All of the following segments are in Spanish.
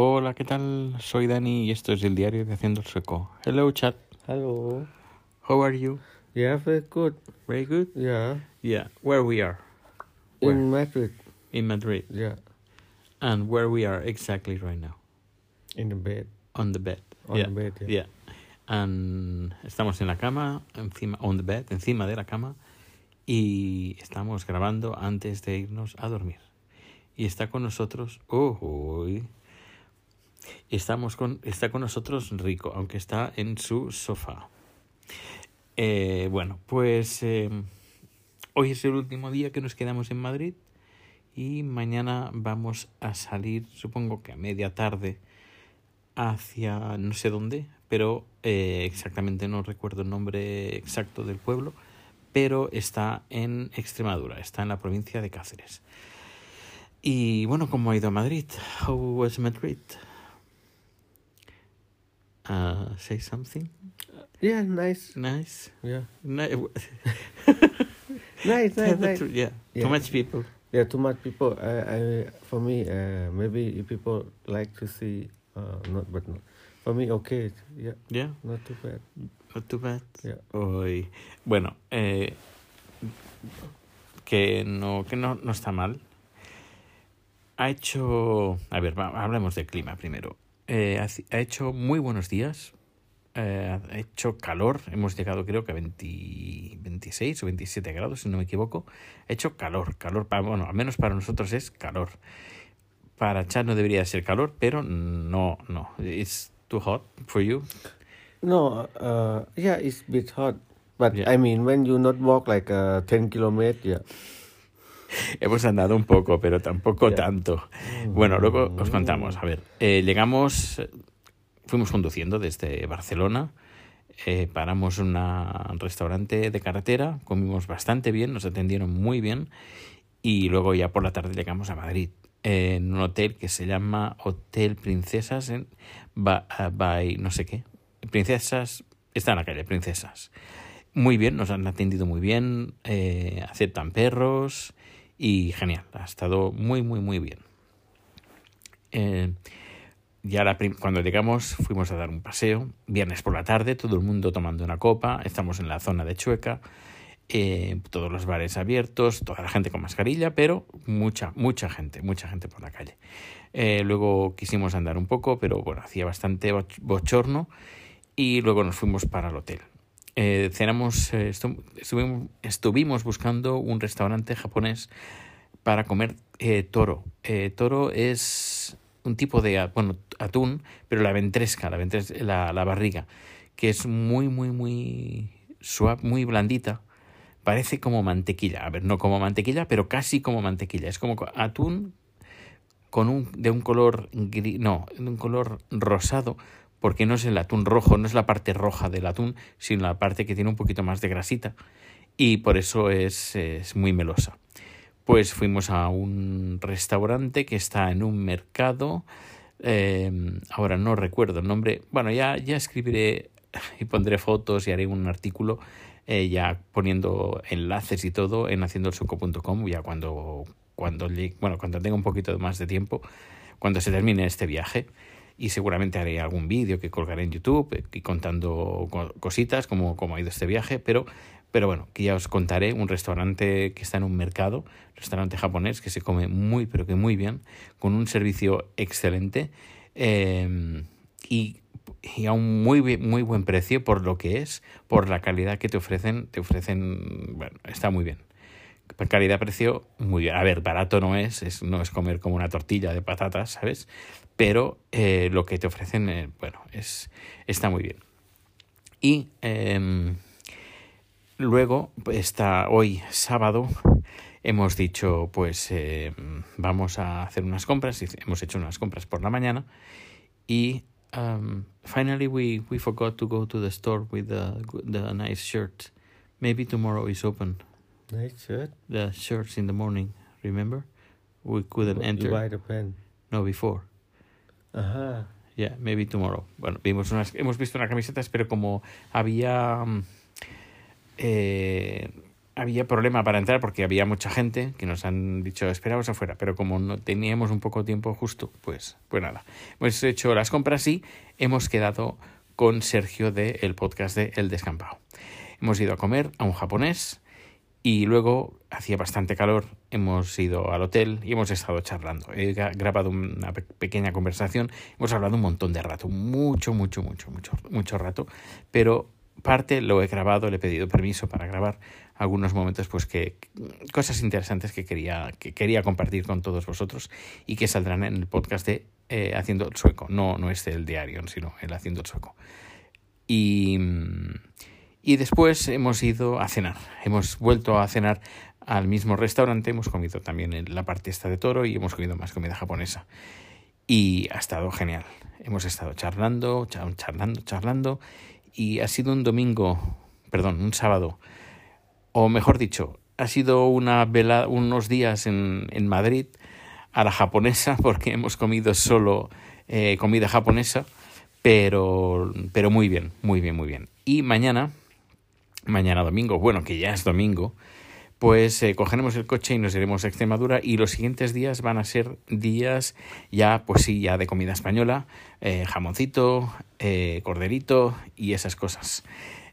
Hola, ¿qué tal? Soy Dani y esto es el diario de Haciendo el Sueco. Hello, chat. Hello. How are you? Yeah, very good. Very good. Yeah. Yeah. Where we are? Where? In Madrid. In Madrid. Yeah. And where we are exactly right now? In the bed. On the bed. On yeah. the bed. Yeah. Yeah. And estamos en la cama, encima, on the bed, encima de la cama, y estamos grabando antes de irnos a dormir. Y está con nosotros, oh, uy, estamos con, está con nosotros Rico, aunque está en su sofá. Eh, bueno, pues eh, hoy es el último día que nos quedamos en Madrid y mañana vamos a salir, supongo que a media tarde, hacia no sé dónde, pero eh, exactamente no recuerdo el nombre exacto del pueblo, pero está en Extremadura, está en la provincia de Cáceres. Y bueno, ¿cómo ha ido Madrid? How was Madrid? Uh, say something Yeah, nice. nice. Yeah. Ni- Nice, nice, nice. yeah. Yeah. Too much people. Yeah, too much people. I, I, for me, uh, maybe if people like to see, uh, not, but not. For me, okay. Yeah, Yeah, not too bad. not too bad. Yeah. Hoy, bueno, eh, que no, que no, no está mal. Ha hecho, a ver, hablemos del clima primero. Eh, ha hecho muy buenos días. Eh, ha hecho calor. Hemos llegado, creo que a 20 26 o 27 grados, si no me equivoco. Ha hecho calor, calor. Para, bueno, al menos para nosotros es calor. Para Chad no debería ser calor, pero no, no. It's too hot for you. No, uh, yeah, it's a bit hot. But Yeah. I mean, when you not walk like uh, 10 kilometers, yeah. Hemos andado un poco, pero tampoco Ya. tanto. Bueno, luego os contamos. A ver, eh, llegamos, fuimos conduciendo desde Barcelona, eh, paramos en un restaurante de carretera, comimos bastante bien, nos atendieron muy bien y luego ya por la tarde llegamos a Madrid, eh, en un hotel que se llama Hotel Princesas en by no sé qué. Princesas, está en la calle, Princesas. Muy bien, nos han atendido muy bien, eh, aceptan perros y genial, ha estado muy, muy, muy bien. Eh, ya cuando llegamos fuimos a dar un paseo, viernes por la tarde, todo el mundo tomando una copa, estamos en la zona de Chueca, eh, todos los bares abiertos, toda la gente con mascarilla, pero mucha, mucha gente, mucha gente por la calle. Eh, luego quisimos andar un poco, pero bueno, hacía bastante boch- bochorno y luego nos fuimos para el hotel. Eh, cenamos, eh, estu- estuvimos, buscando un restaurante japonés para comer eh, toro. Eh, toro es un tipo de bueno, atún, pero la ventresca, la, ventres- la, la barriga, que es muy, muy, muy suave, muy blandita. Parece como mantequilla. A ver, no como mantequilla, pero casi como mantequilla. Es como co- atún con un, de un color gri- no, de un color rosado, porque no es el atún rojo, no es la parte roja del atún, sino la parte que tiene un poquito más de grasita. Y por eso es, es muy melosa. Pues fuimos a un restaurante que está en un mercado. eh, ahora no recuerdo el nombre. Bueno, ya, ya escribiré y pondré fotos y haré un artículo eh, ya poniendo enlaces y todo en haciendoelsuco.com ya cuando, cuando, bueno, cuando tenga un poquito más de tiempo, cuando se termine este viaje. Y seguramente haré algún vídeo que colgaré en YouTube eh, y contando co- cositas como, como ha ido este viaje, pero, pero bueno, que ya os contaré un restaurante que está en un mercado, restaurante japonés que se come muy, pero que muy bien, con un servicio excelente eh, y, y a un muy, muy buen precio por lo que es, por la calidad que te ofrecen, te ofrecen, bueno, está muy bien. Calidad-precio, muy bien. A ver, barato no es, es, no es comer como una tortilla de patatas, ¿sabes? Pero eh, lo que te ofrecen, eh, bueno, es, está muy bien. Y em, luego, está hoy sábado, hemos dicho, pues eh, vamos a hacer unas compras. Hemos hecho unas compras por la mañana y um, finally we, we forgot to go to the store with the, the nice shirt. Maybe tomorrow is open. Nice shirt. The shirts in the morning, remember? We couldn't You enter. buy the pen. No, before. Ajá. Yeah, maybe tomorrow. Bueno, vimos unas, hemos visto unas camisetas, pero como había mm, eh, había problema para entrar porque había mucha gente que nos han dicho esperaos afuera, pero como no teníamos un poco de tiempo justo, pues, pues nada. Hemos hecho las compras y hemos quedado con Sergio del el podcast de El Descampado. Hemos ido a comer a un japonés y luego hacía bastante calor, hemos ido al hotel y hemos estado charlando. He grabado una pequeña conversación, hemos hablado un montón de rato, mucho, mucho, mucho, mucho, mucho rato, pero parte lo he grabado, le he pedido permiso para grabar algunos momentos, pues que cosas interesantes que quería, que quería compartir con todos vosotros y que saldrán en el podcast de eh, Haciendo el Sueco, no, no es el diario, sino el Haciendo el Sueco. Y, y después hemos ido a cenar, hemos vuelto a cenar al mismo restaurante, hemos comido también en la parte esta de toro y hemos comido más comida japonesa. Y ha estado genial. Hemos estado charlando, charlando, charlando y ha sido un domingo, perdón, un sábado, o mejor dicho, ha sido una vela, unos días en, en Madrid a la japonesa porque hemos comido solo eh, comida japonesa, pero, pero muy bien, muy bien, muy bien. Y mañana, mañana domingo, bueno, que ya es domingo, pues eh, cogeremos el coche y nos iremos a Extremadura y los siguientes días van a ser días ya, pues sí, ya de comida española, eh, jamoncito, eh, corderito y esas cosas,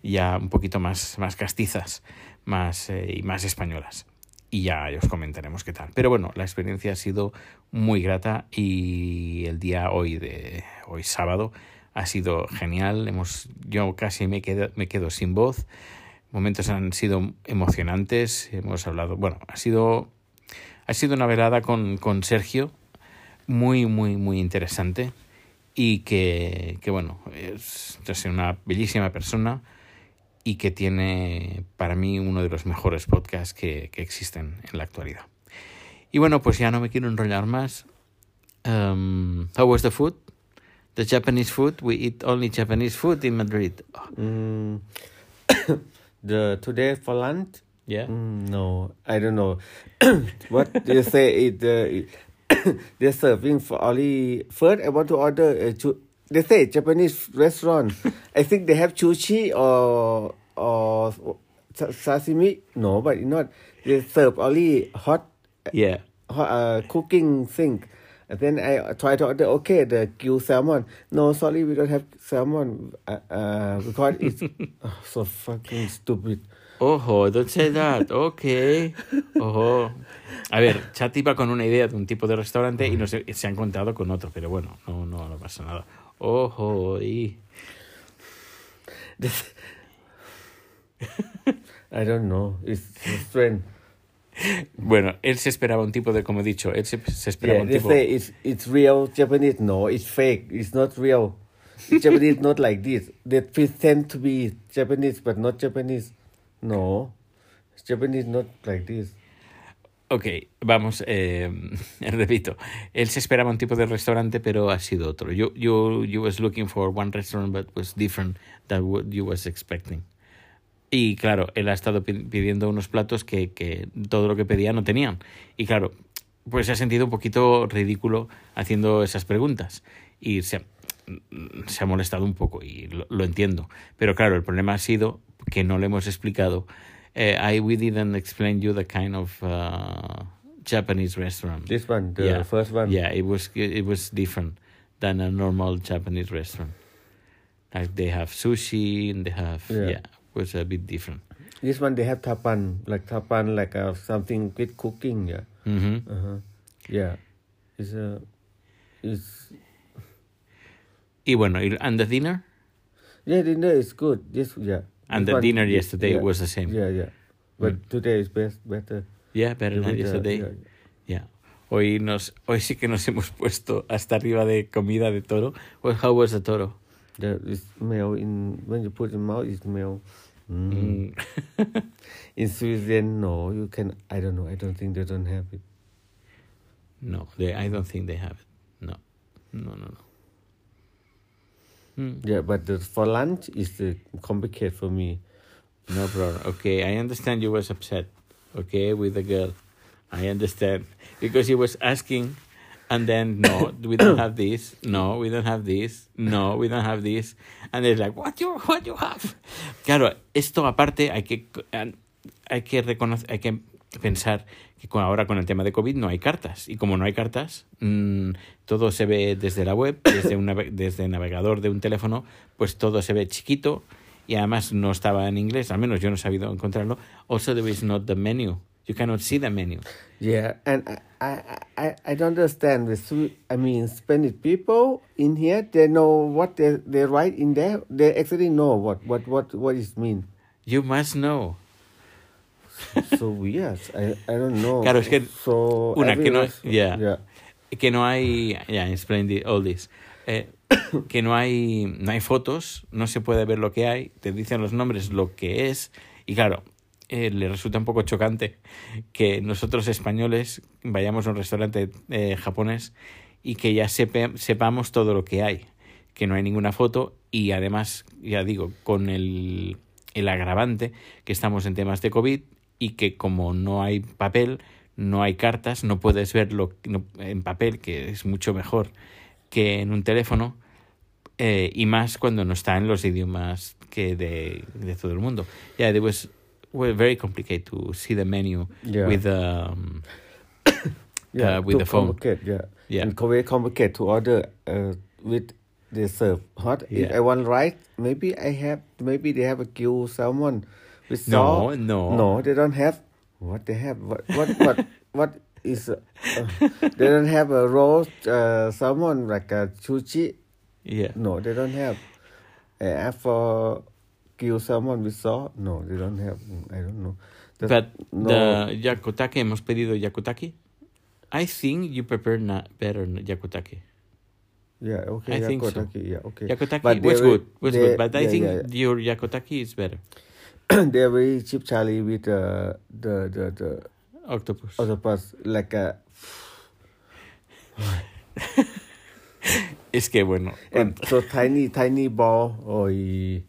ya un poquito más, más castizas más, y más españolas. Y ya os comentaremos qué tal. Pero bueno, la experiencia ha sido muy grata y el día hoy de hoy sábado ha sido genial. Hemos, yo casi me quedo, me quedo sin voz momentos han sido emocionantes, hemos hablado, bueno, ha sido, ha sido una velada con, con Sergio muy, muy, muy interesante y que, que bueno, es, es, una bellísima persona y que tiene para mí uno de los mejores podcasts que, que existen en la actualidad. Y bueno, pues ya no me quiero enrollar más. Um, how was the food? The Japanese food? We eat only Japanese food in Madrid. Mm. The today for lunch? Yeah. Mm, no, I don't know. what they say it, uh, they're serving for only first. I want to order. A chu- they say Japanese restaurant. I think they have sushi or or sashimi. No, but not. They serve only hot. Yeah. Hot, uh, cooking thing. And then I try to order, okay, the grilled salmon. No, sorry, we don't have salmon uh, uh, because it's oh, so fucking stupid. Ojo, don't say that. Ok. Ojo. A ver, Chat iba con una idea de un tipo de restaurante y no se, se ha encontrado con otro, pero bueno, no, no, no pasa nada. Ojo, y. I don't know. It's strange. Bueno, él se esperaba un tipo de, como he dicho, él se, se esperaba yeah, un they tipo. say it's it's real Japanese. No, it's fake. It's not real. Japanese not like this. They pretend to be Japanese, but not Japanese. No, Japanese not like this. Ok, vamos, eh, repito. Él se esperaba un tipo de restaurante, pero ha sido otro. You, you, you was looking for one restaurant, but was different than what you was expecting. Y claro, él ha estado pidiendo unos platos que, que todo lo que pedía no tenían. Y claro, pues se ha sentido un poquito ridículo haciendo esas preguntas. Y se ha, se ha molestado un poco, y lo, lo, entiendo. Pero claro, el problema ha sido que no le hemos explicado. Uh, I we didn't explain you the kind of uh, Japanese restaurant. This one, the yeah. first one. Yeah, it was it was different than a normal Japanese restaurant. Like they have sushi and they have yeah, yeah was a bit different. This one they have tapan, like tapan, like uh, something with cooking. Yeah. Mm-hmm. Uh-huh. Yeah. It's a. It's. Y bueno, and the dinner? Yeah, dinner is good. This yeah. And This the one, dinner yesterday yeah, was the same. Yeah, yeah. But Mm. today is best, better. Yeah, better than yesterday. yeah. Yeah. Hoy nos, hoy sí que nos hemos puesto hasta arriba de comida de toro. Well, how was the toro? The it smell in when you put in mouth, is smell. Mm. Mm. In Sweden, no, you can. I don't know. I don't think they don't have it. no, they, I don't think they have it. No, no, no, no. Mm. Yeah, but the, for lunch is uh, complicated for me. No problem. Okay, I understand you was upset. Okay, with the girl. I understand because he was asking, and then no, we don't have this. No, we don't have this. No, we don't have this. And they're like, what you what you have? Claro, esto aparte hay que hay que reconocer, hay que pensar que ahora con el tema de COVID no hay cartas. Y como no hay cartas, mm, todo se ve desde la web, desde, un desde el navegador de un teléfono, pues todo se ve chiquito y además no estaba en inglés, al menos yo no he sabido encontrarlo. Also, there is not the menu. You cannot see the menu. Yeah, and I, I, I, I don't understand the I mean Spanish people in here. They know what they they write in there. They actually know what what what what it mean. You must know. so weird. I I don't know. Claro, es que so una que no, yeah. yeah. que no hay, ya, explain the- all this. Eh, que no hay, no hay fotos, no se puede ver lo que hay, te dicen los nombres lo que es, y claro, eh, le resulta un poco chocante que nosotros españoles vayamos a un restaurante eh, japonés y que ya sepamos todo lo que hay, que no hay ninguna foto y además, ya digo, con el, el agravante que estamos en temas de COVID y que como no hay papel, no hay cartas, no puedes verlo en papel, que es mucho mejor que en un teléfono, eh, y más cuando no está en los idiomas que de, de todo el mundo. Yeah, it was well, very complicated to see the menu Yeah. with um, Yeah, uh, with the phone. complicated, Yeah, Yeah. and very complicated to order uh, with they serve hot. If I want rice, maybe I have. Maybe they have a grilled salmon with No, salt. no. no, they don't have. What they have? What what what what is? Uh, uh, they don't have a roast uh, salmon like a sushi. yeah. No, they don't have. I ask for salmon with salt. No, they don't have. I don't know. But no. the yakutake, hemos pedido yakutaki. I think you prepare na better yakutaki. Yeah, okay. I think so. yakotaki, Yeah, okay. Yakutaki But was good, was good, but I yeah, think yeah, your yakutaki is better. they're very cheap, Charlie, with uh, the the the Octopus. octopus like a Es que bueno, and so tiny tiny ball. Oy,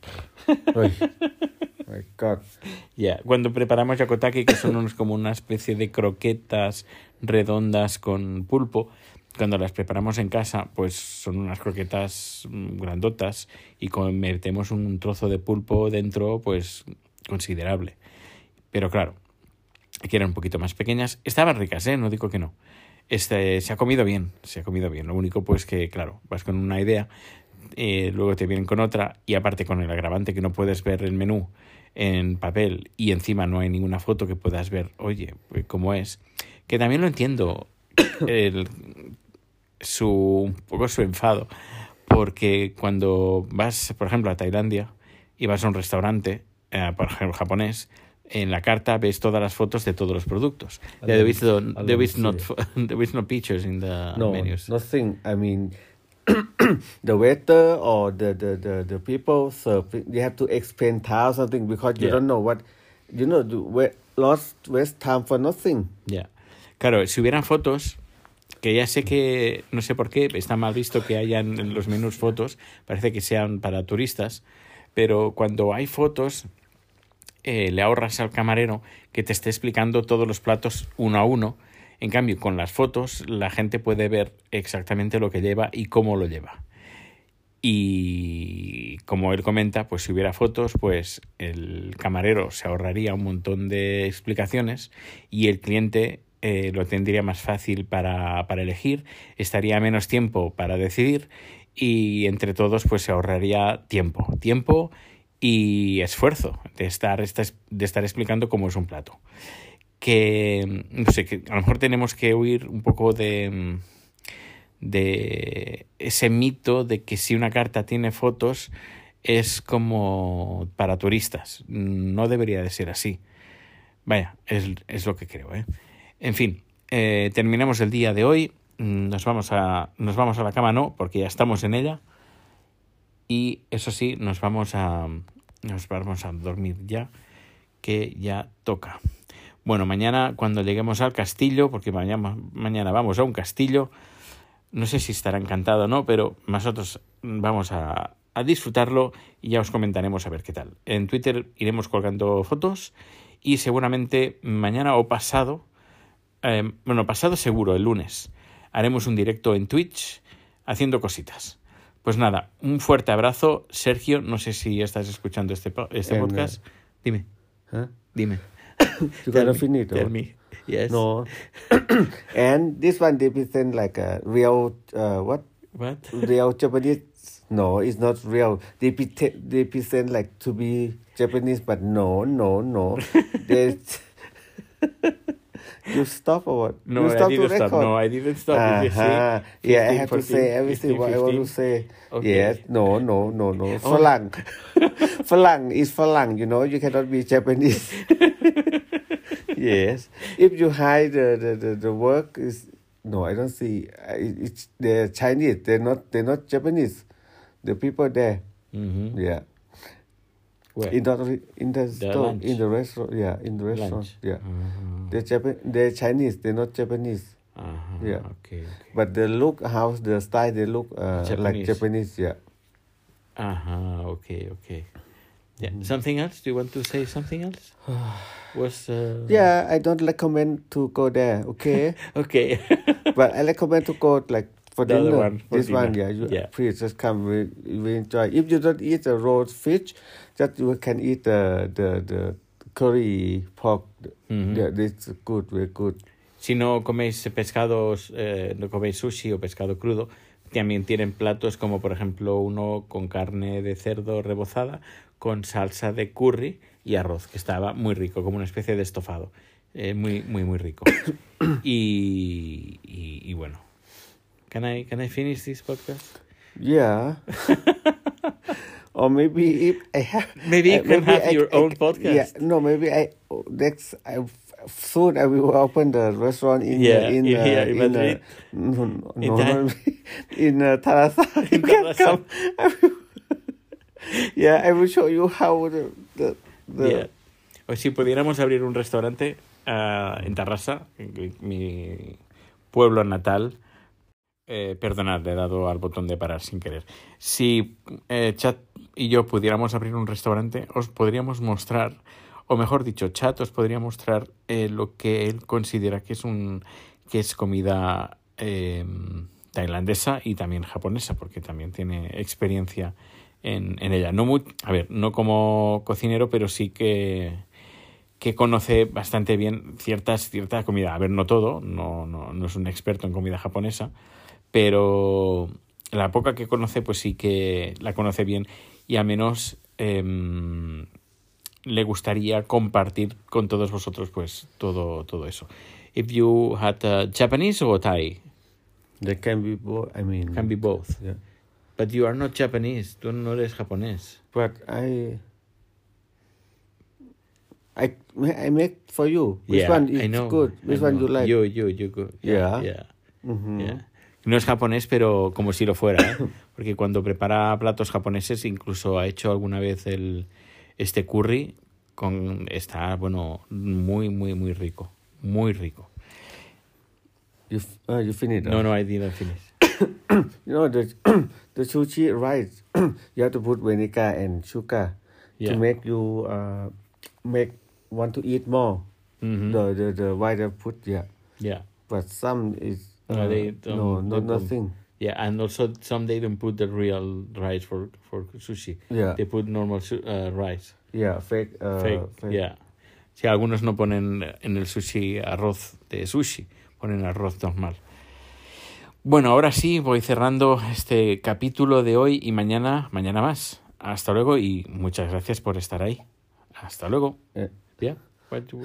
my God. Ya, cuando preparamos yakotaki, que son unos como una especie de croquetas redondas con pulpo, cuando las preparamos en casa, pues son unas croquetas mm, grandotas y metemos un trozo de pulpo dentro, pues considerable. Pero claro, que eran un poquito más pequeñas, estaban ricas, ¿eh? No digo que no. Este, se ha comido bien, se ha comido bien. Lo único, pues que, claro, vas con una idea, eh, luego te vienen con otra, y aparte con el agravante que no puedes ver el menú en papel y encima no hay ninguna foto que puedas ver, oye, pues, cómo es. Que también lo entiendo, el, su, un poco su enfado, porque cuando vas, por ejemplo, a Tailandia y vas a un restaurante, eh, por ejemplo, japonés, en la carta ves todas las fotos de todos los productos. There is, no- there is not, there is no pictures in the No, menus. nothing. I mean, the waiter or the, the, the, the people serve, you have to explain how something because you Yeah. don't know what, you know, wa- lost waste time for nothing. Ya. Claro, si hubieran fotos, que ya sé que, no sé por qué, está mal visto que hayan en los menús fotos, parece que sean para turistas, pero cuando hay fotos, eh, le ahorras al camarero que te esté explicando todos los platos uno a uno. En cambio, con las fotos, la gente puede ver exactamente lo que lleva y cómo lo lleva. Y como él comenta, pues si hubiera fotos, pues el camarero se ahorraría un montón de explicaciones y el cliente eh, lo tendría más fácil para, para elegir, estaría menos tiempo para decidir y entre todos pues se ahorraría tiempo, tiempo y esfuerzo de estar, de estar explicando cómo es un plato. Que, no sé, que a lo mejor tenemos que huir un poco de de ese mito de que si una carta tiene fotos es como para turistas. No debería de ser así. Vaya, es, es lo que creo. ¿eh? En fin, eh, terminamos el día de hoy. Nos vamos, a, nos vamos a la cama, no, porque ya estamos en ella. Y eso sí, nos vamos a, nos vamos a dormir ya, que ya toca. Bueno, mañana cuando lleguemos al castillo, porque mañana, mañana vamos a un castillo, no sé si estará encantado o no, pero nosotros vamos a, a, disfrutarlo y ya os comentaremos a ver qué tal. En Twitter iremos colgando fotos y seguramente mañana o pasado, eh, bueno, pasado seguro, el lunes, haremos un directo en Twitch haciendo cositas. Pues nada, un fuerte abrazo. Sergio, no sé si estás escuchando este, este podcast. Dime. ¿Eh? Dime. You Tell me, finish. Tell or- me. Yes. No. and this one they present like a real uh, what What? real Japanese. No, it's not real. They pretend, they present like to be Japanese, but no, no, no. they you stop or what? No, you I didn't stop. No, I didn't stop. Did you see? Uh-huh. Yeah, I 15, have to say everything 15, what I want to say. Okay. Yes, no, no, no, no. Oh. Falang. Falang is Falang, you know, you cannot be Japanese. yes. If you hide the, the, the, the work is no, I don't see. Uh, it- It's they're Chinese. They're not. They're not Japanese. The people there. Mhm. Yeah. Where? In the in the, store, lunch. in the restaurant. Yeah, in the restaurant. Lunch. Yeah. Uh-huh. They're Japan. They're Chinese. They're not Japanese. Uh-huh. Yeah. Okay. okay. But the look, how the style, they look uh, like Japanese. Japanese. Yeah. Uh-huh. Okay. Okay. Yeah. Mm-hmm. Something else? Do you want to say something else? Was uh... Yeah, I don't recommend to go there. Okay, Okay. but I recommend to go like for The other dinner. one, for this one, yeah, dinner. you Yeah. please just come. We, we enjoy. If you don't eat the roast fish, just you can eat the the the curry pork. Mhm. Yeah, this good, very good. Si no coméis pescados, eh, no coméis sushi o pescado crudo, también tienen platos como por ejemplo uno con carne de cerdo rebozada, con salsa de curry y arroz, que estaba muy rico, como una especie de estofado. Eh, muy, muy, muy rico. y, y, y bueno. Can I, can I finish this podcast? Yeah. or maybe if I have Maybe you uh, can have I- your I- own Yeah, podcast. no, maybe I next I, soon I will open the restaurant in Yeah, uh, in in uh, here in Madrid. Uh, no, no, In no, in uh, Tarasa. I will- yeah, I will show you how the the, Yeah. O si pudiéramos abrir un restaurante ah, en Tarrasa, mi pueblo natal. Eh, perdonad, le he dado al botón de parar sin querer. Si eh, Chat y yo pudiéramos abrir un restaurante, os podríamos mostrar, o mejor dicho, Chat os podría mostrar eh, lo que él considera que es un que es comida eh, tailandesa y también japonesa, porque también tiene experiencia en, en ella. No muy, a ver, no como cocinero, pero sí que, que conoce bastante bien ciertas, cierta comida. A ver, no todo, no, no, no es un experto en comida japonesa, pero la poca que conoce, pues sí que la conoce bien y al menos em, le gustaría compartir con todos vosotros pues todo, todo eso. If you had uh, Japanese or Thai, they can be both. I mean, can be both. Yeah, But you are not Japanese, tú no eres japonés. but I. I I make for you. Which Yeah, one I is know, good? I Which one know. you like? You, you, you go. Yeah. yeah. Yeah. No es japonés, pero como si lo fuera, ¿eh? porque cuando prepara platos japoneses, incluso ha hecho alguna vez el este curry con está bueno muy muy muy rico, muy rico. You uh, you finish. No, no, I didn't finish. You know the the sushi rice. you have to put vinegar and sugar Yeah. to make you uh, make want to eat more. Mhm. The the the white put yeah, Yeah, but some is uh, No, they don't- no no don't. nothing. yeah, and also some they don't put the real rice for for sushi. Yeah They put normal su- uh, rice. yeah fake uh, Fake, yeah. Sí, algunos no ponen en el sushi arroz de sushi, ponen arroz normal. Bueno, ahora sí voy cerrando este capítulo de hoy y mañana, mañana más. Hasta luego y muchas gracias por estar ahí. Hasta luego. Yeah. Yeah. What do,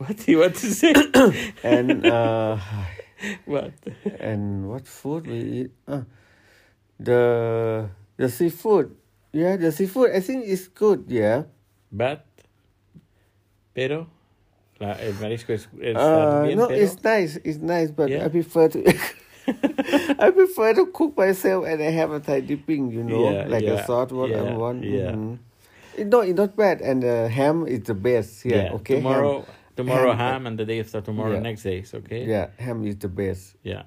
what do you want to say? and uh, what? and what food we eat? Uh, the the seafood. Yeah, the seafood. I think is good. Yeah. But, pero, la- el marisco es, está Uh, bien, no, pero- it's nice. It's nice, but Yeah. I prefer to. I prefer to cook myself and I have a Thai dipping, you know, Yeah, like yeah, a salt I yeah, want. yeah. mhm. It, no, it's not bad, and the ham is the best. Yeah, Yeah, okay. Tomorrow, ham, tomorrow ham, uh, ham, and the day after tomorrow yeah. next days, okay? yeah, ham is the best. Ya.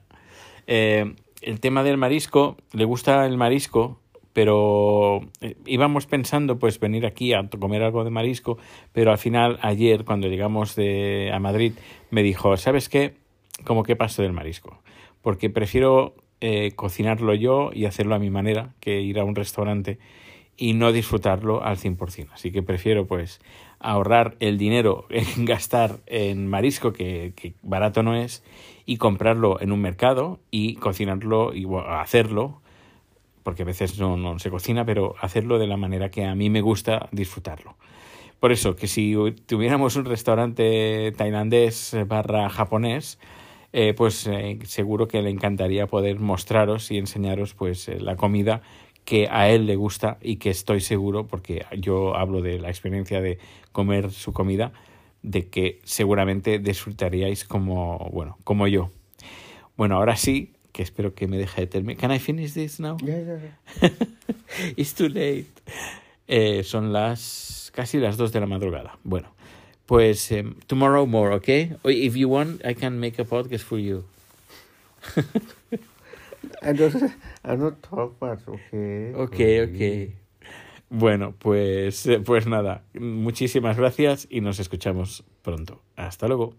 Eh, el tema del marisco, le gusta el marisco, pero eh, íbamos pensando pues venir aquí a comer algo de marisco, pero al final ayer cuando llegamos de, a Madrid me dijo, ¿sabes qué? Como que paso del marisco, porque prefiero eh, cocinarlo yo y hacerlo a mi manera que ir a un restaurante y no disfrutarlo al 100%. Así que prefiero pues ahorrar el dinero en gastar en marisco, que, barato no es, y comprarlo en un mercado y cocinarlo y hacerlo, porque a veces no, no se cocina, pero hacerlo de la manera que a mí me gusta disfrutarlo. Por eso, que si tuviéramos un restaurante tailandés barra japonés, eh, pues eh, seguro que le encantaría poder mostraros y enseñaros pues eh, la comida que a él le gusta y que estoy seguro, porque yo hablo de la experiencia de comer su comida, de que seguramente disfrutaríais como, bueno, como yo. Bueno, ahora sí, que espero que me deje de terminar. Can I finish this now? Yeah, yeah, yeah. It's too late. Son las casi las dos de la madrugada. Bueno, pues em, tomorrow more, okay? If you want, I can make a podcast for you. I don't, I don't talk much, okay? Ok, ok. Bueno, pues, eh, pues nada, muchísimas gracias y nos escuchamos pronto. Hasta luego.